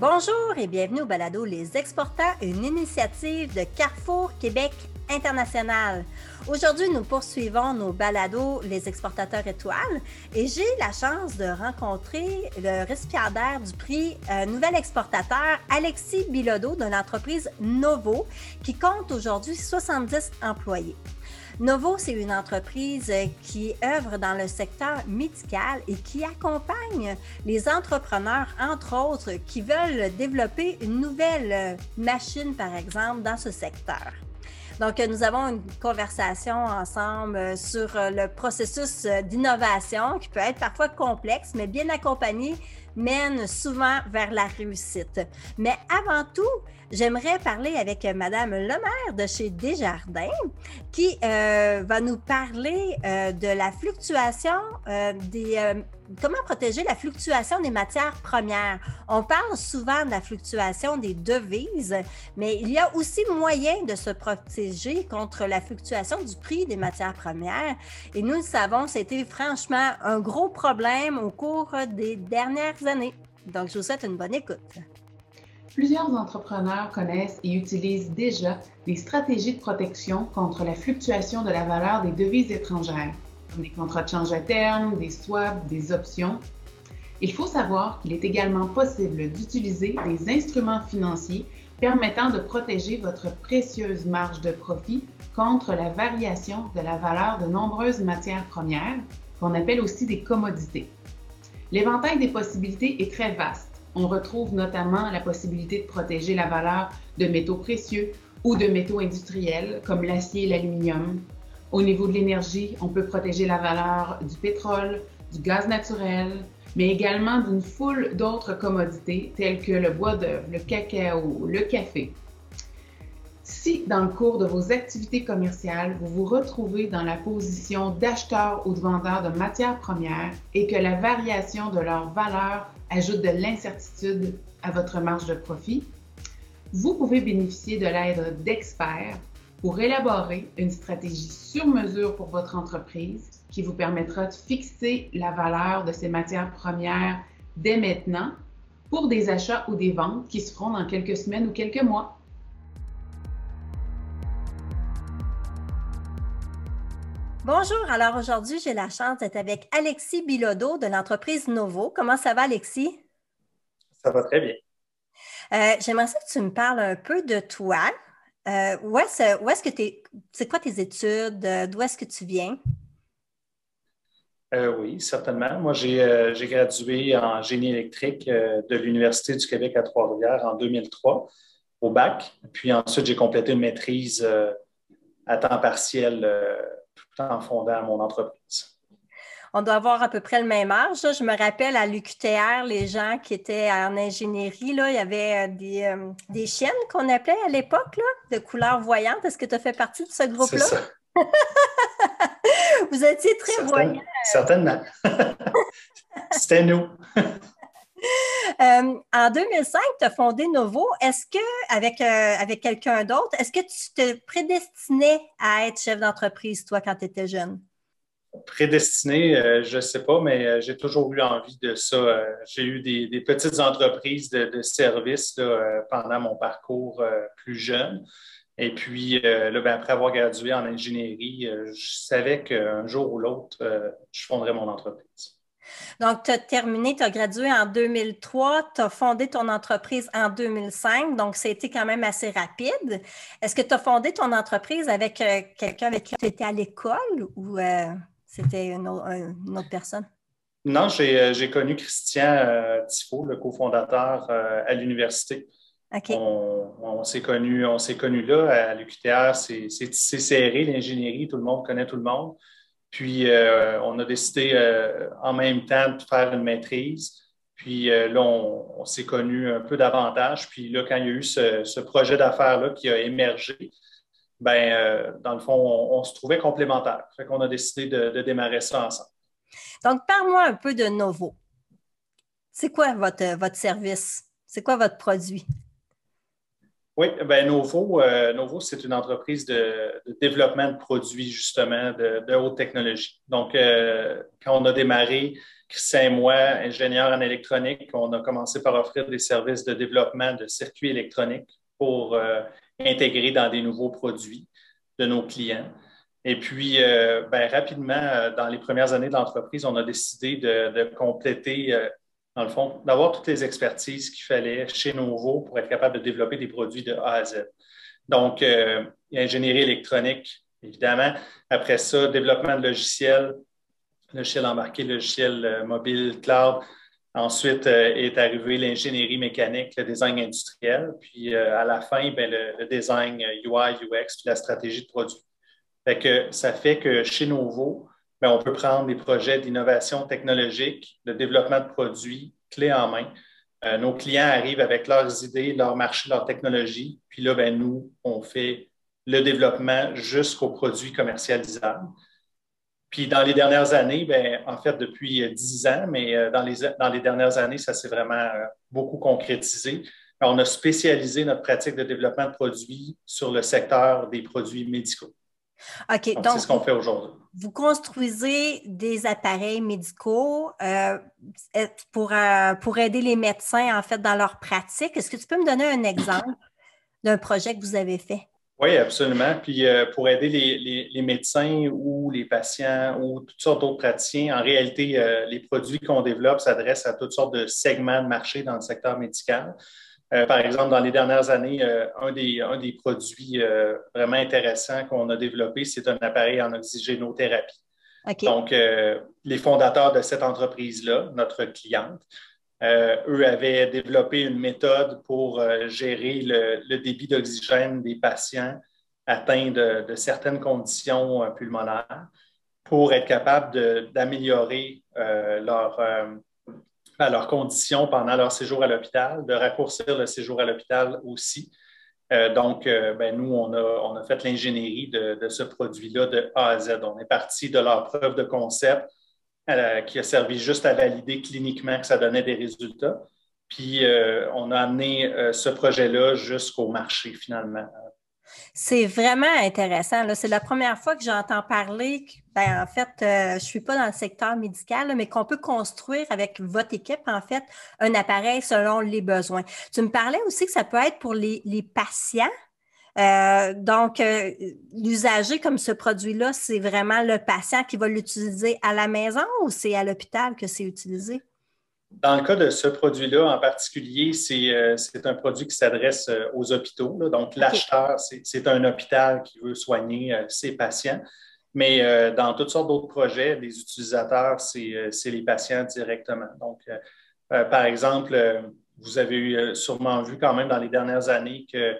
Bonjour et bienvenue au balado Les Exportants, une initiative de Carrefour Québec International. Aujourd'hui, nous poursuivons nos balados Les Exportateurs Étoiles et j'ai la chance de rencontrer le récipiendaire du prix euh, Nouvel Exportateur, Alexis Bilodeau de l'entreprise Novo, qui compte aujourd'hui 70 employés. Novo, c'est une entreprise qui œuvre dans le secteur médical et qui accompagne les entrepreneurs, entre autres, qui veulent développer une nouvelle machine, par exemple, dans ce secteur. Donc, nous avons une conversation ensemble sur le processus d'innovation qui peut être parfois complexe, mais bien accompagné, mène souvent vers la réussite. Mais avant tout, j'aimerais parler avec Madame Lemaire de chez Desjardins qui euh, va nous parler euh, de la fluctuation euh, des comment protéger la fluctuation des matières premières. On parle souvent de la fluctuation des devises, mais il y a aussi moyen de se protéger contre la fluctuation du prix des matières premières. Et nous le savons, c'était franchement un gros problème au cours des dernières années. Donc, je vous souhaite une bonne écoute. Plusieurs entrepreneurs connaissent et utilisent déjà des stratégies de protection contre la fluctuation de la valeur des devises étrangères des contrats de change à terme, des swaps, des options. Il faut savoir qu'il est également possible d'utiliser des instruments financiers permettant de protéger votre précieuse marge de profit contre la variation de la valeur de nombreuses matières premières, qu'on appelle aussi des commodités. L'éventail des possibilités est très vaste. On retrouve notamment la possibilité de protéger la valeur de métaux précieux ou de métaux industriels comme l'acier et l'aluminium, au niveau de l'énergie, on peut protéger la valeur du pétrole, du gaz naturel, mais également d'une foule d'autres commodités telles que le bois d'œuvre, le cacao, le café. Si, dans le cours de vos activités commerciales, vous vous retrouvez dans la position d'acheteur ou de vendeur de matières premières et que la variation de leur valeur ajoute de l'incertitude à votre marge de profit, vous pouvez bénéficier de l'aide d'experts pour élaborer une stratégie sur mesure pour votre entreprise qui vous permettra de fixer la valeur de ces matières premières dès maintenant pour des achats ou des ventes qui se feront dans quelques semaines ou quelques mois. Bonjour, alors aujourd'hui, j'ai la chance d'être avec Alexis Bilodeau de l'entreprise Novo. Comment ça va, Alexis? Ça va très bien. Euh, j'aimerais que tu me parles un peu de toi, euh, où est-ce que tu c'est quoi tes études? Euh, d'où est-ce que tu viens? Euh, oui, certainement. Moi, j'ai gradué en génie électrique de l'Université du Québec à Trois-Rivières en 2003 au bac. Puis ensuite, j'ai complété une maîtrise à temps partiel tout en fondant mon entreprise on doit avoir à peu près le même âge. Je me rappelle à l'UQTR, les gens qui étaient en ingénierie, là, il y avait euh, des, euh, des chiennes qu'on appelait à l'époque, de couleur voyante. Est-ce que tu as fait partie de ce groupe-là? Vous étiez très voyants. Certainement. C'était nous. Euh, en 2005, tu as fondé Novo. Est-ce que, avec, avec quelqu'un d'autre, est-ce que tu te prédestinais à être chef d'entreprise, toi, quand tu étais jeune? prédestiné, euh, je ne sais pas, mais euh, j'ai toujours eu envie de ça. Euh, j'ai eu des, petites entreprises de, services pendant mon parcours plus jeune. Et puis, ben, après avoir gradué en ingénierie, je savais qu'un jour ou l'autre, je fonderais mon entreprise. Donc, tu as terminé, tu as gradué en 2003, tu as fondé ton entreprise en 2005, donc ça a été quand même assez rapide. Est-ce que tu as fondé ton entreprise avec quelqu'un avec qui tu étais à l'école ou c'était une, autre personne? Non, j'ai euh, connu Christian euh, le cofondateur euh, à l'université. On, s'est connus connu là, à l'UQTR, c'est serré, l'ingénierie, tout le monde connaît tout le monde. Puis, euh, on a décidé en même temps de faire une maîtrise. Puis là, on, s'est connus un peu davantage. Puis là, quand il y a eu ce, projet d'affaires-là qui a émergé, ben, euh, dans le fond, on, se trouvait complémentaires. Fait qu'on a décidé de, démarrer ça ensemble. Donc, parle-moi un peu de Novo. C'est quoi votre, votre service? C'est quoi votre produit? Oui, ben Novo, euh, Novo c'est une entreprise de, développement de produits, justement, de, haute technologie. Donc, euh, quand on a démarré, Christian et moi, ingénieurs en électronique, on a commencé par offrir des services de développement de circuits électroniques pour intégrer dans des nouveaux produits de nos clients. Et puis, ben, rapidement, dans les premières années de l'entreprise, on a décidé de, compléter, dans le fond, d'avoir toutes les expertises qu'il fallait chez Novo pour être capable de développer des produits de A à Z. Donc, ingénierie électronique, évidemment. Après ça, développement de logiciels, logiciel embarqué, logiciel euh, mobile, cloud. Ensuite euh, est arrivé l'ingénierie mécanique, le design industriel. Puis euh, à la fin, ben, le, design UI, UX, puis la stratégie de produit. Fait que ça fait que chez Novo, ben, on peut prendre des projets d'innovation technologique, de développement de produits clés en main. nos clients arrivent avec leurs idées, leur marché, leur technologie. Puis là, ben, nous, on fait le développement jusqu'aux produits commercialisables. Puis dans les dernières années, bien, en fait, depuis dix ans, mais euh, dans les, dans les dernières années, ça s'est vraiment euh, beaucoup concrétisé. On a spécialisé notre pratique de développement de produits sur le secteur des produits médicaux. OK. Donc, c'est ce qu'on fait aujourd'hui. Vous construisez des appareils médicaux euh, pour, pour aider les médecins, en fait, dans leur pratique? Est-ce que tu peux me donner un exemple d'un projet que vous avez fait? Oui, absolument. Puis euh, pour aider les, médecins ou les patients ou toutes sortes d'autres praticiens, en réalité, euh, les produits qu'on développe s'adressent à toutes sortes de segments de marché dans le secteur médical. Euh, par exemple, dans les dernières années, un des, un, des, produits vraiment intéressants qu'on a développé, c'est un appareil en oxygénothérapie. Donc, les fondateurs de cette entreprise-là, notre cliente, euh, eux avaient développé une méthode pour euh, gérer le, débit d'oxygène des patients atteints de, certaines conditions euh, pulmonaires pour être capable d'améliorer leur, ben, leurs conditions pendant leur séjour à l'hôpital, de raccourcir le séjour à l'hôpital aussi. donc, ben, nous, on a, on a fait l'ingénierie de, ce produit-là de A à Z. On est parti de leur preuve de concept euh, qui a servi juste à valider cliniquement que ça donnait des résultats. Puis euh, on a amené euh, ce projet-là jusqu'au marché finalement. C'est vraiment intéressant. C'est la première fois que j'entends parler. Ben, en fait, je ne suis pas dans le secteur médical, mais qu'on peut construire avec votre équipe, en fait, un appareil selon les besoins. Tu me parlais aussi que ça peut être pour les, les patients. Euh, donc, euh, l'usager comme ce produit-là, c'est vraiment le patient qui va l'utiliser à la maison ou c'est à l'hôpital que c'est utilisé? Dans le cas de ce produit-là en particulier, c'est euh, un produit qui s'adresse aux hôpitaux. Donc, l'acheteur, c'est un hôpital qui veut soigner ses patients. Mais dans toutes sortes d'autres projets, les utilisateurs, c'est les patients directement. Donc, par exemple, vous avez sûrement vu quand même dans les dernières années que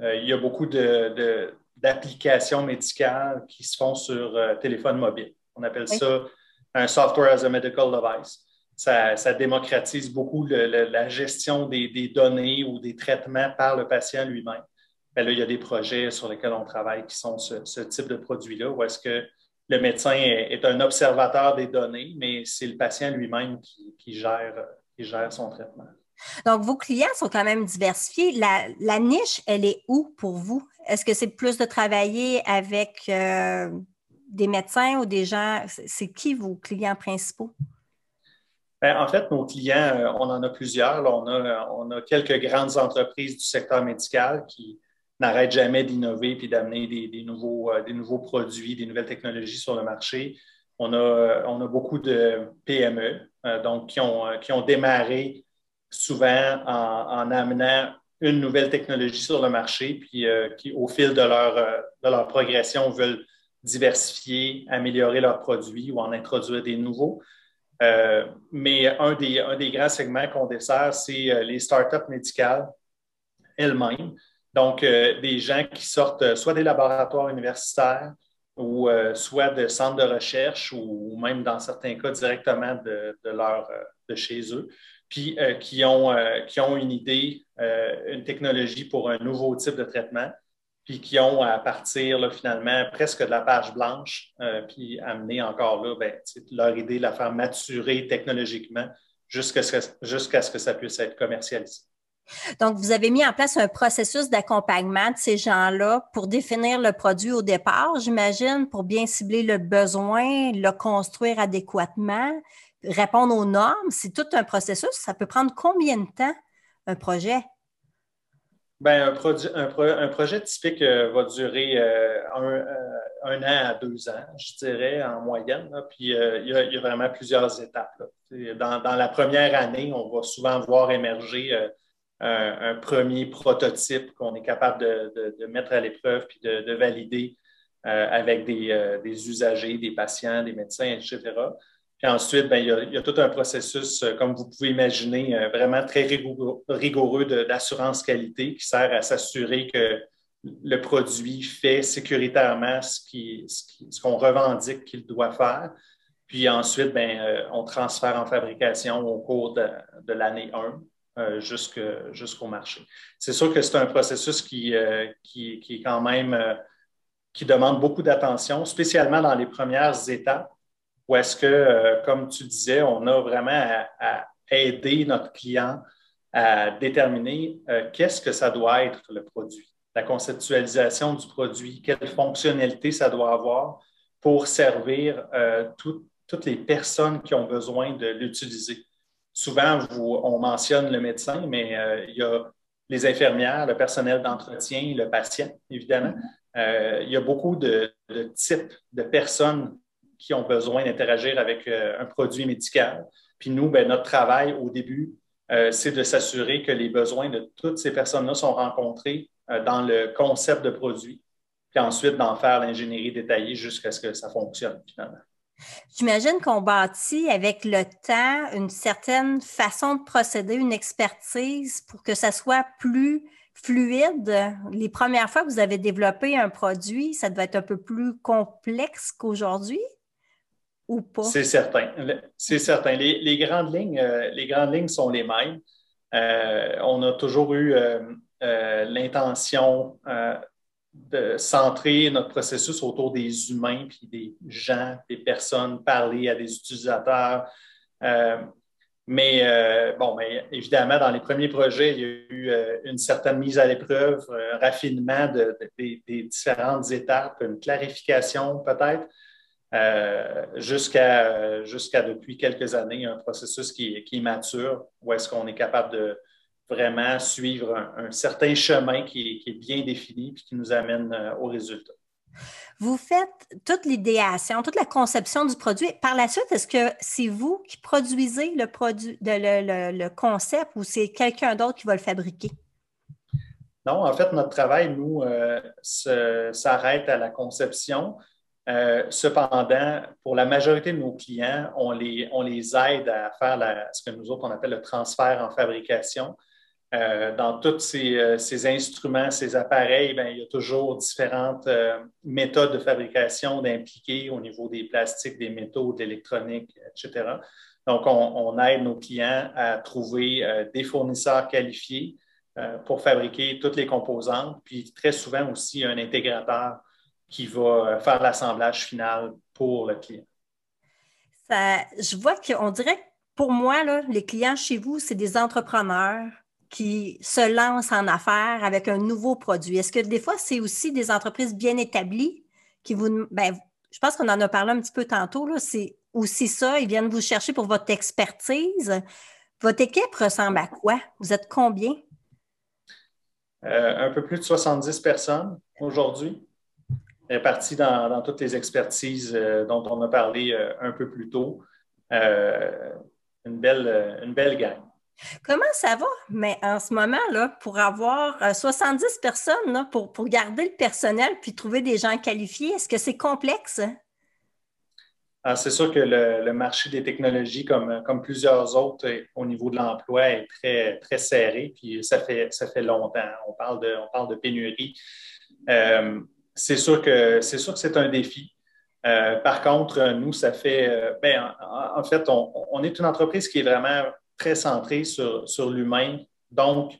euh, il y a beaucoup d'applications médicales qui se font sur euh, téléphone mobile. On appelle ça un software as a medical device. Ça, démocratise beaucoup la gestion des, données ou des traitements par le patient lui-même. Ben là, il y a des projets sur lesquels on travaille qui sont ce, type de produit-là, où est-ce que le médecin est, un observateur des données, mais c'est le patient lui-même qui, gère, son traitement. Donc, vos clients sont quand même diversifiés. La, niche, elle est où pour vous? Est-ce que c'est plus de travailler avec euh, des médecins ou des gens? C'est qui vos clients principaux? Ben, en fait, nos clients, euh, on en a plusieurs. On, a, quelques grandes entreprises du secteur médical qui n'arrêtent jamais d'innover et d'amener des, nouveaux, euh, nouveaux produits, des nouvelles technologies sur le marché. On a, beaucoup de PME, donc qui ont, démarré souvent en, amenant une nouvelle technologie sur le marché, puis euh, qui, au fil euh, de leur progression, veulent diversifier, améliorer leurs produits ou en introduire des nouveaux. Euh, mais un des, grands segments qu'on dessert, c'est les startups médicales elles-mêmes. Donc, des gens qui sortent soit des laboratoires universitaires ou soit de centres de recherche ou, même dans certains cas directement de, chez eux puis euh, qui, ont, euh, une idée, euh, une technologie pour un nouveau type de traitement, puis qui ont à partir finalement presque de la page blanche, puis amener encore là ben, leur idée, la faire maturer technologiquement jusqu'à ce que ça puisse être commercialisé. Donc, vous avez mis en place un processus d'accompagnement de ces gens-là pour définir le produit au départ, j'imagine, pour bien cibler le besoin, le construire adéquatement, répondre aux normes? C'est tout un processus. Ça peut prendre combien de temps, un projet? Bien, un, projet typique euh, va durer euh, euh, un, an à deux ans, je dirais, en moyenne. Puis il y, a, vraiment plusieurs étapes. Dans, la première année, on va souvent voir émerger un, premier prototype qu'on est capable de, mettre à l'épreuve puis de, valider avec des, usagers, des patients, des médecins, etc. Puis ensuite, ben, il, y a, tout un processus, euh, comme vous pouvez imaginer, euh, vraiment très rigoureux, d'assurance qualité qui sert à s'assurer que le produit fait sécuritairement ce qu'on revendique qu'il doit faire. Puis ensuite, ben, euh, on transfère en fabrication au cours de, l'année 1 jusqu'au marché. C'est sûr que c'est un processus qui, qui, qui, est quand même qui demande beaucoup d'attention, spécialement dans les premières étapes ou est-ce que, euh, comme tu disais, on a vraiment à, aider notre client à déterminer euh, qu'est-ce que ça doit être le produit, la conceptualisation du produit, quelle fonctionnalité ça doit avoir pour servir euh, toutes les personnes qui ont besoin de l'utiliser. Souvent, on mentionne le médecin, mais il y a les infirmières, le personnel d'entretien, le patient, évidemment. il y a beaucoup de, de types de personnes qui ont besoin d'interagir avec euh, un produit médical. Puis nous, ben, notre travail au début, euh, c'est de s'assurer que les besoins de toutes ces personnes-là sont rencontrés euh, dans le concept de produit, puis ensuite d'en faire l'ingénierie détaillée jusqu'à ce que ça fonctionne finalement. J'imagine qu'on bâtit avec le temps une certaine façon de procéder, une expertise pour que ça soit plus fluide. Les premières fois que vous avez développé un produit, ça devait être un peu plus complexe qu'aujourd'hui C'est certain. C'est certain. Les, grandes lignes, euh, les grandes lignes sont les mêmes. Euh, on a toujours eu euh, l'intention de centrer notre processus autour des humains, puis des gens, des personnes, parler à des utilisateurs. mais bon, mais évidemment, dans les premiers projets, il y a eu une certaine mise à l'épreuve, un raffinement des différentes étapes, une clarification peut-être. Euh, jusqu'à depuis quelques années, un processus qui, qui est mature, où est-ce qu'on est capable de vraiment suivre un, certain chemin qui est, bien défini et qui nous amène euh, au résultat. Vous faites toute l'idéation, toute la conception du produit. Par la suite, est-ce que c'est vous qui produisez le, produit, le, concept ou c'est quelqu'un d'autre qui va le fabriquer? Non, en fait, notre travail, nous, euh, s'arrête à la conception. Euh, cependant, pour la majorité de nos clients, on les, aide à faire ce que nous autres, on appelle le transfert en fabrication. Euh, dans tous ces, euh, ces, instruments, ces appareils, bien, il y a toujours différentes méthodes de fabrication d'impliquer au niveau des plastiques, des métaux, de l'électronique, etc. Donc, on, on, aide nos clients à trouver des fournisseurs qualifiés pour fabriquer toutes les composantes, puis très souvent aussi un intégrateur qui va faire l'assemblage final pour le client. je vois qu'on dirait que pour moi, les clients chez vous, c'est des entrepreneurs qui se lancent en affaires avec un nouveau produit. Est-ce que des fois, c'est aussi des entreprises bien établies qui vous. Ben, je pense qu'on en a parlé un petit peu tantôt. C'est aussi ça. Ils viennent vous chercher pour votre expertise. Votre équipe ressemble à quoi? Vous êtes combien? Euh, un peu plus de 70 personnes aujourd'hui répartis dans, dans, toutes les expertises euh, dont on a parlé euh, un peu plus tôt. Euh, une, belle, une belle gang. Comment ça va, mais en ce moment, là, pour avoir 70 personnes, là, pour, pour, garder le personnel puis trouver des gens qualifiés, est-ce que c'est complexe? Ah, c'est sûr que le, le, marché des technologies, comme, comme plusieurs autres au niveau de l'emploi, est très, très serré, puis ça fait, ça fait longtemps. On parle de, on parle de pénurie c'est sûr que c'est sûr que c'est un défi. Euh, par contre, nous, ça fait, euh, ben, en, fait, on, est une entreprise qui est vraiment très centrée sur, l'humain. Donc,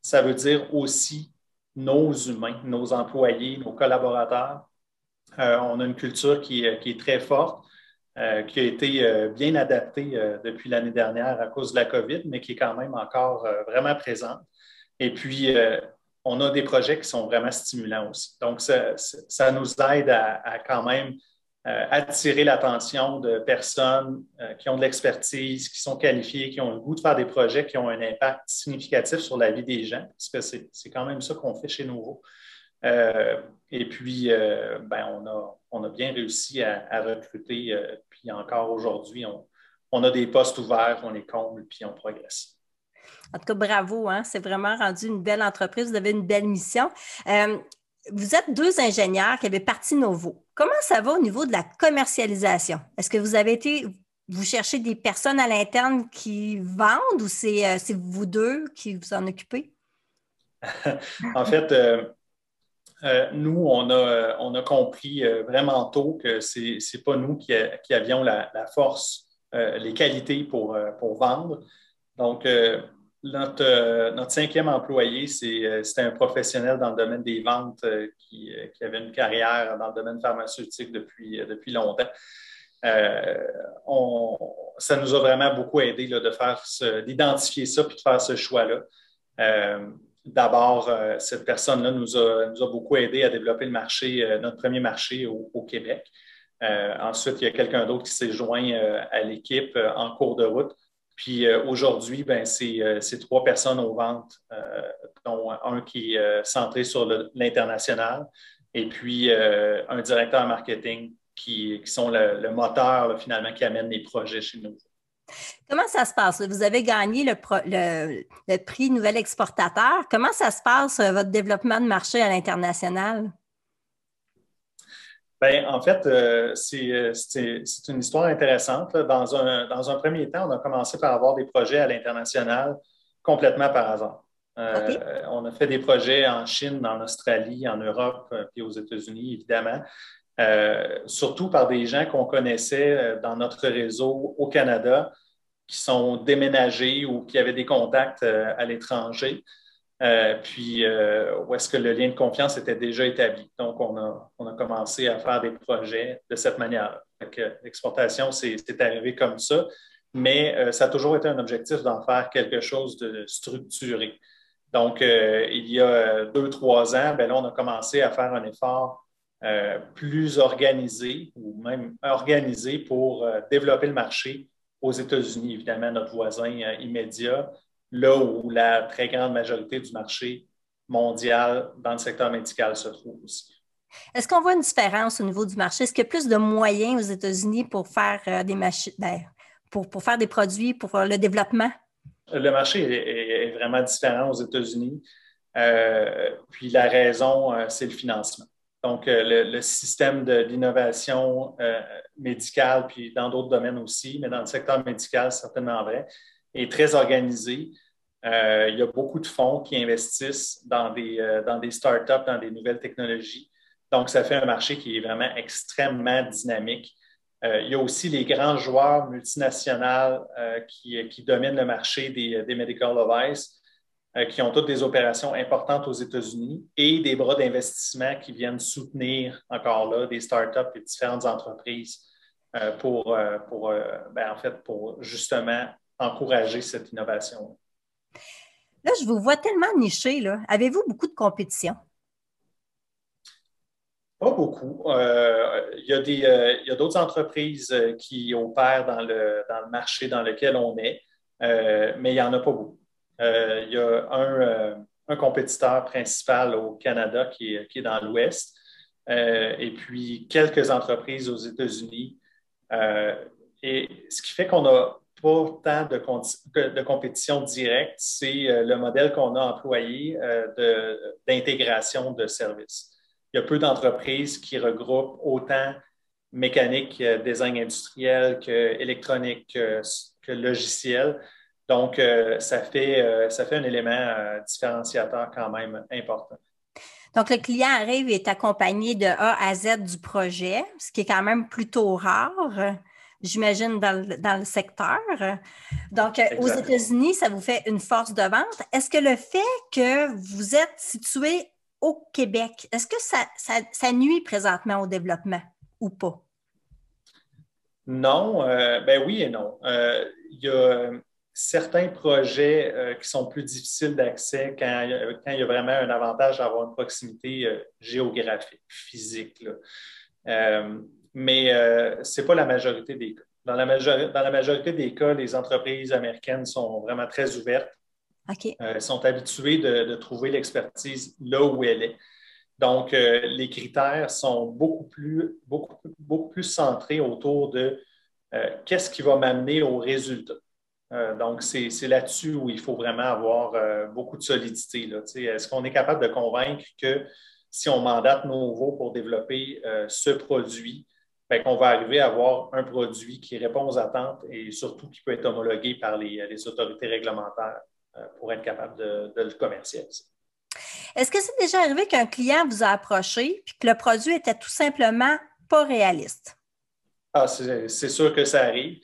ça veut dire aussi nos humains, nos employés, nos collaborateurs. Euh, on a une culture qui, qui est très forte, qui a été bien adaptée depuis l'année dernière à cause de la COVID, mais qui est quand même encore vraiment présente. Et puis, on a des projets qui sont vraiment stimulants aussi. Donc, ça, nous aide à, quand même attirer l'attention de personnes qui ont de l'expertise, qui sont qualifiées, qui ont le goût de faire des projets qui ont un impact significatif sur la vie des gens, parce que c'est quand même ça qu'on fait chez Nouveau. et puis, ben, on, a, on, a, bien réussi à, recruter, puis encore aujourd'hui, on, on, a des postes ouverts, on les comble, puis on progresse. En tout cas, bravo, hein? c'est vraiment rendu une belle entreprise, vous avez une belle mission. Euh, vous êtes deux ingénieurs qui avaient parti Novo. Comment ça va au niveau de la commercialisation? Est-ce que vous avez été, vous cherchez des personnes à l'interne qui vendent ou c'est euh, vous deux qui vous en occupez? en fait, euh, nous, on a, compris vraiment tôt que ce n'est pas nous qui, avions la, force, les qualités pour, pour vendre. Donc, euh, notre, cinquième employé, euh, c'était un professionnel dans le domaine des ventes euh, qui, avait une carrière dans le domaine pharmaceutique depuis, depuis longtemps. ça nous a vraiment beaucoup aidé de faire d'identifier ça puis de faire ce choix-là. D'abord, cette personne-là nous a, nous a beaucoup aidé à développer le marché, notre premier marché au, Québec. ensuite, il y a quelqu'un d'autre qui s'est joint à l'équipe en cours de route puis euh, aujourd'hui, ben, euh, c'est trois personnes aux ventes, euh, dont un qui est centré sur l'international et puis un directeur marketing qui, sont le, moteur finalement qui amène les projets chez nous. Comment ça se passe? Vous avez gagné le prix Nouvel Exportateur. Comment ça se passe, votre développement de marché à l'international? Bien, en fait, euh, euh, c'est une histoire intéressante. Dans, un, dans un premier temps, on a commencé par avoir des projets à l'international complètement par hasard. Euh, on a fait des projets en Chine, en Australie, en Europe, puis aux États-Unis, évidemment. surtout par des gens qu'on connaissait dans notre réseau au Canada, qui sont déménagés ou qui avaient des contacts à l'étranger. Euh, puis, euh, où est-ce que le lien de confiance était déjà établi. Donc, on a, on a commencé à faire des projets de cette manière. L'exportation, c'est arrivé comme ça, mais euh, ça a toujours été un objectif d'en faire quelque chose de structuré. Donc, il y a deux, trois ans, ben là, on a commencé à faire un effort plus organisé ou même organisé pour développer le marché aux États-Unis, évidemment, notre voisin immédiat, là où la très grande majorité du marché mondial dans le secteur médical se trouve aussi. Est-ce qu'on voit une différence au niveau du marché? Est-ce qu'il y a plus de moyens aux États-Unis pour faire euh, des machines, ben, pour, faire des produits, pour le développement? Le marché est, vraiment différent aux États-Unis. Euh, puis la raison, euh, c'est le financement. Donc, le, système de l'innovation médicale, puis dans d'autres domaines aussi, mais dans le secteur médical, certainement vrai, est très organisé. Euh, il y a beaucoup de fonds qui investissent dans des, euh, dans des startups, dans des nouvelles technologies. Donc, ça fait un marché qui est vraiment extrêmement dynamique. Euh, il y a aussi les grands joueurs multinationaux qui, qui, dominent le marché des, des medical devices, qui ont toutes des opérations importantes aux États-Unis et des bras d'investissement qui viennent soutenir encore là des startups et différentes entreprises pour, pour, ben, en fait, pour justement encourager cette innovation. Là, je vous vois tellement niché. Avez-vous beaucoup de compétition? Pas beaucoup. Euh, il y a euh, d'autres entreprises euh, qui opèrent dans le, dans le, marché dans lequel on est, mais il n'y en a pas beaucoup. il y a un, un, compétiteur principal au Canada qui est, qui est dans l'Ouest, et puis quelques entreprises aux États-Unis. et ce qui fait qu'on a pas tant de, compétition directe, c'est euh, le modèle qu'on a employé euh, d'intégration de, services. Il y a peu d'entreprises qui regroupent autant mécanique, euh, design industriel que électronique, que, logiciel. Donc, ça, fait, ça fait un élément différenciateur quand même important. Donc, le client arrive et est accompagné de A à Z du projet, ce qui est quand même plutôt rare j'imagine, dans, le secteur. Donc, euh, aux États-Unis, ça vous fait une force de vente. Est-ce que le fait que vous êtes situé au Québec, est-ce que ça, nuit présentement au développement ou pas? Non, euh, ben oui et non. Euh, il y a certains projets qui sont plus difficiles d'accès quand, il y a vraiment un avantage d'avoir une proximité géographique, physique. Mais ce n'est pas la majorité des cas. Dans la, dans la, majorité des cas, les entreprises américaines sont vraiment très ouvertes. elles sont habituées de, trouver l'expertise là où elle est. Donc, les critères sont beaucoup plus, beaucoup, beaucoup plus centrés autour de qu'est-ce qui va m'amener au résultat. Euh, donc, c'est là-dessus où il faut vraiment avoir euh, beaucoup de solidité. Est-ce qu'on est capable de convaincre que si on mandate nouveau pour développer euh, ce produit, ben, qu'on va arriver à avoir un produit qui répond aux attentes et surtout qui peut être homologué par les, autorités réglementaires pour être capable de, de le commercialiser. Est-ce que c'est déjà arrivé qu'un client vous a approché et que le produit était tout simplement pas réaliste? Ah, c'est sûr que ça arrive.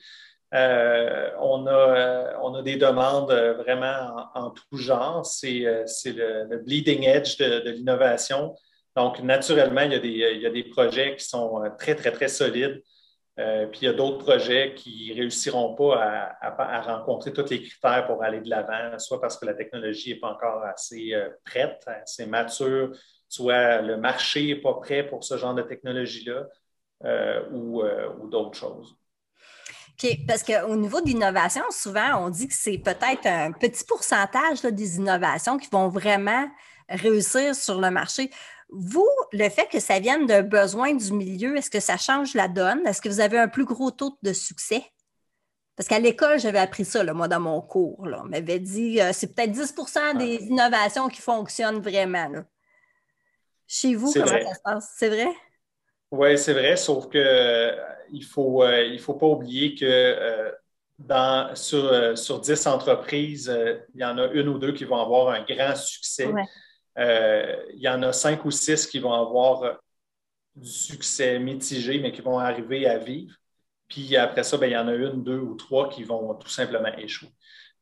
Euh, on, a, euh, on a des demandes euh, vraiment en, tout genre. C'est le, bleeding edge de, l'innovation. Donc, naturellement, il y, a des, projets qui sont très, très, très solides. puis il y a d'autres projets qui ne réussiront pas à, rencontrer tous les critères pour aller de l'avant, soit parce que la technologie n'est pas encore assez prête, assez mature, soit le marché n'est pas prêt pour ce genre de technologie-là, ou d'autres choses. OK, parce qu'au niveau de l'innovation, souvent, on dit que c'est peut-être un petit pourcentage des innovations qui vont vraiment réussir sur le marché. Vous, le fait que ça vienne d'un besoin du milieu, est-ce que ça change la donne? Est-ce que vous avez un plus gros taux de succès? Parce qu'à l'école, j'avais appris ça, moi, dans mon cours. Là. On m'avait dit euh, c'est peut-être 10% des innovations qui fonctionnent vraiment. Chez vous, comment ça se passe? C'est vrai? Oui, c'est vrai, sauf que euh, il ne faut, euh, il faut pas oublier que euh, dans, sur, sur 10 entreprises, il y en a une ou deux qui vont avoir un grand succès. Il y en a cinq ou six qui vont avoir du succès mitigé, mais qui vont arriver à vivre. Puis après ça, ben, il y en a une, deux ou trois qui vont tout simplement échouer.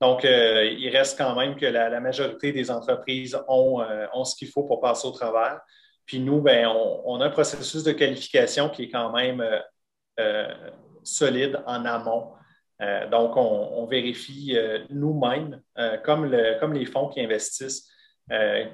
Donc, il reste quand même que la, majorité des entreprises ont, ont ce qu'il faut pour passer au travers. Puis nous, ben, on, a un processus de qualification qui est quand même euh, euh, solide en amont. Euh, donc, on, vérifie nous-mêmes, comme, comme, les fonds qui investissent,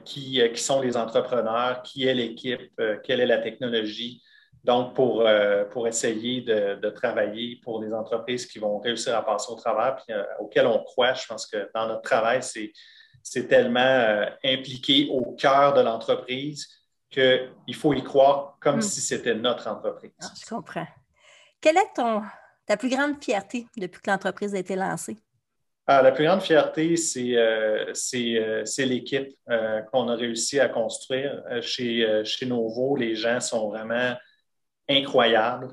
qui, qui, sont les entrepreneurs, qui est l'équipe, quelle est la technologie. Donc, pour, pour essayer de, travailler pour les entreprises qui vont réussir à passer au travers, puis auxquelles on croit, je pense que dans notre travail, c'est tellement impliqué au cœur de l'entreprise qu'il faut y croire comme hmm. si c'était notre entreprise. Ah, je comprends. Quelle est ton, ta plus grande fierté depuis que l'entreprise a été lancée? Ah, la plus grande fierté, c'est euh, euh, l'équipe euh, qu'on a réussi à construire. Chez, Novo, les gens sont vraiment incroyables.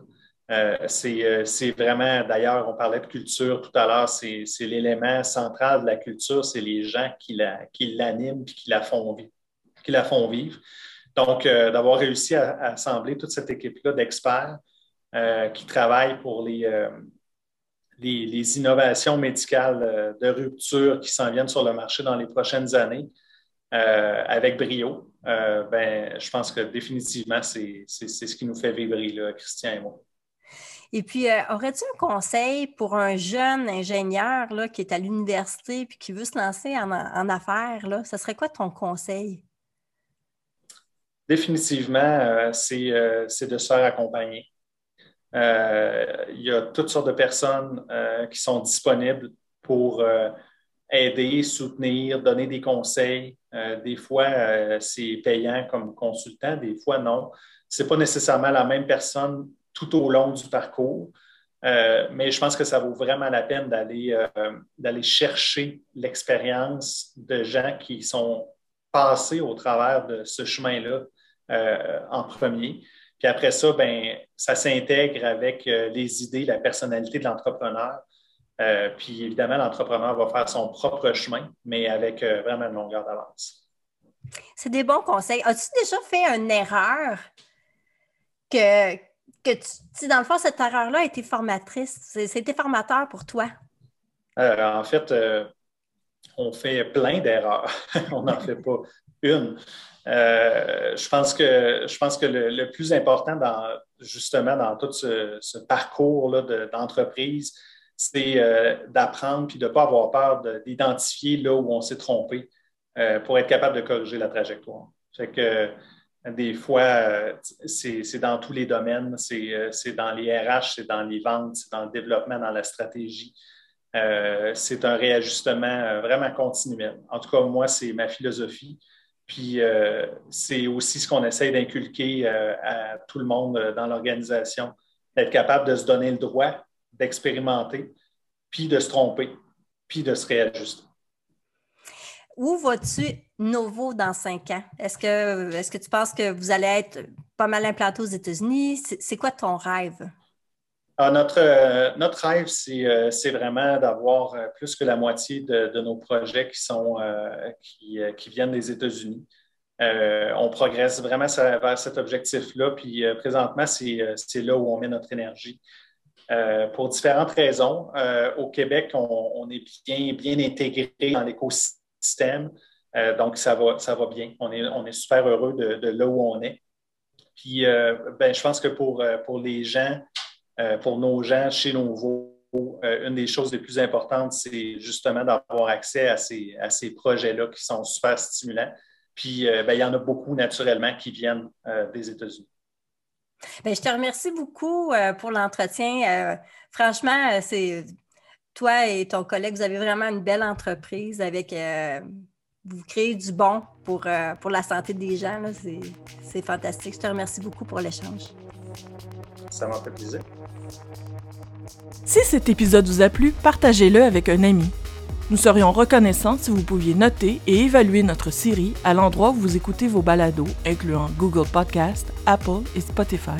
c'est vraiment, d'ailleurs, on parlait de culture tout à l'heure, c'est l'élément central de la culture, c'est les gens qui l'animent et qui la font vivre. Qui la font vivre. Donc, euh, d'avoir réussi à, assembler toute cette équipe-là d'experts euh, qui travaillent pour les, euh, les, innovations médicales de rupture qui s'en viennent sur le marché dans les prochaines années avec brio, ben, je pense que définitivement, c'est ce qui nous fait vibrer, là, Christian et moi. Et puis, aurais-tu un conseil pour un jeune ingénieur là, qui est à l'université et qui veut se lancer en, en affaires? Là? Ce serait quoi ton conseil? définitivement, euh, euh, c'est de se faire accompagner. Euh, il y a toutes sortes de personnes qui sont disponibles pour aider, soutenir, donner des conseils. des fois, c'est payant comme consultant, des fois, non. Ce n'est pas nécessairement la même personne tout au long du parcours. mais je pense que ça vaut vraiment la peine d'aller chercher l'expérience de gens qui sont passés au travers de ce chemin-là euh, en premier. Puis après ça, ben, ça s'intègre avec euh, les idées, la personnalité de l'entrepreneur. Euh, puis évidemment, l'entrepreneur va faire son propre chemin, mais avec vraiment une longueur d'avance. C'est des bons conseils. As-tu déjà fait une erreur que, que tu, dans le fond, cette erreur-là a été formatrice? C'était formateur pour toi? en fait, on fait plein d'erreurs. on n'en fait pas une. Euh, je pense que, je pense que le, plus important dans, justement dans tout ce, parcours d'entreprise, c'est euh, d'apprendre puis de ne pas avoir peur d'identifier là où on s'est trompé euh, pour être capable de corriger la trajectoire. que Des fois, c'est dans tous les domaines. C'est dans les RH, c'est dans les ventes, c'est dans le développement, dans la stratégie. c'est un réajustement vraiment continuel. En tout cas, moi, c'est ma philosophie. Puis c'est aussi ce qu'on essaie d'inculquer à tout le monde dans l'organisation, d'être capable de se donner le droit d'expérimenter, puis de se tromper, puis de se réajuster. Où vas-tu nouveau dans cinq ans? Est-ce que, est que tu penses que vous allez être pas mal implanté aux États-Unis? C'est quoi ton rêve? Ah, notre, euh, notre rêve, euh, c'est vraiment d'avoir euh, plus que la moitié de, nos projets qui, sont, qui, viennent des États-Unis. on progresse vraiment vers cet objectif-là, puis présentement, c'est là où on met notre énergie. Euh, pour différentes raisons. Euh, au Québec, on, est bien, bien intégré dans l'écosystème, euh, donc ça va, ça va bien. On est, on est super heureux de, là où on est. Puis, ben, je pense que pour, pour les gens, pour nos gens chez Novo, une des choses les plus importantes, c'est justement d'avoir accès à ces, à ces projets-là qui sont super stimulants. Puis, ben, il y en a beaucoup naturellement qui viennent des États-Unis. Bien, je te remercie beaucoup euh, pour l'entretien. Euh, franchement, euh, c'est toi et ton collègue, vous avez vraiment une belle entreprise avec vous créez du bon pour, pour la santé des gens. C'est fantastique. Je te remercie beaucoup pour l'échange. Ça m'a fait plaisir. Si cet épisode vous a plu, partagez-le avec un ami. Nous serions reconnaissants si vous pouviez noter et évaluer notre série à l'endroit où vous écoutez vos balados, incluant Google Podcast, Apple et Spotify.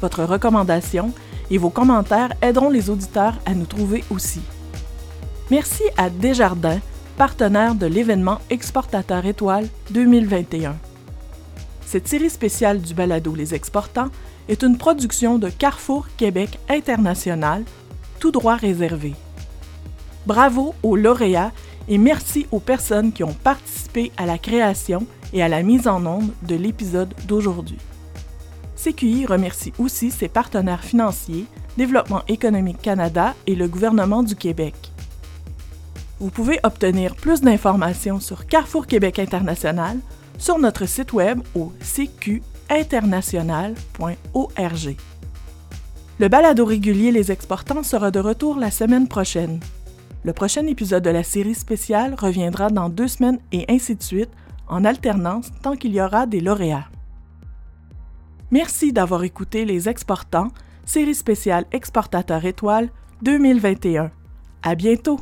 Votre recommandation et vos commentaires aideront les auditeurs à nous trouver aussi. Merci à Desjardins, partenaire de l'événement Exportateur Étoile 2021. Cette série spéciale du balado Les Exportants est une production de Carrefour Québec International, tout droit réservé. Bravo aux lauréats et merci aux personnes qui ont participé à la création et à la mise en onde de l'épisode d'aujourd'hui. CQI remercie aussi ses partenaires financiers, Développement économique Canada et le gouvernement du Québec. Vous pouvez obtenir plus d'informations sur Carrefour Québec International sur notre site web au cqinternational.org. Le balado régulier Les Exportants sera de retour la semaine prochaine. Le prochain épisode de la série spéciale reviendra dans deux semaines et ainsi de suite, en alternance tant qu'il y aura des lauréats. Merci d'avoir écouté Les Exportants, série spéciale Exportateur étoile 2021. À bientôt!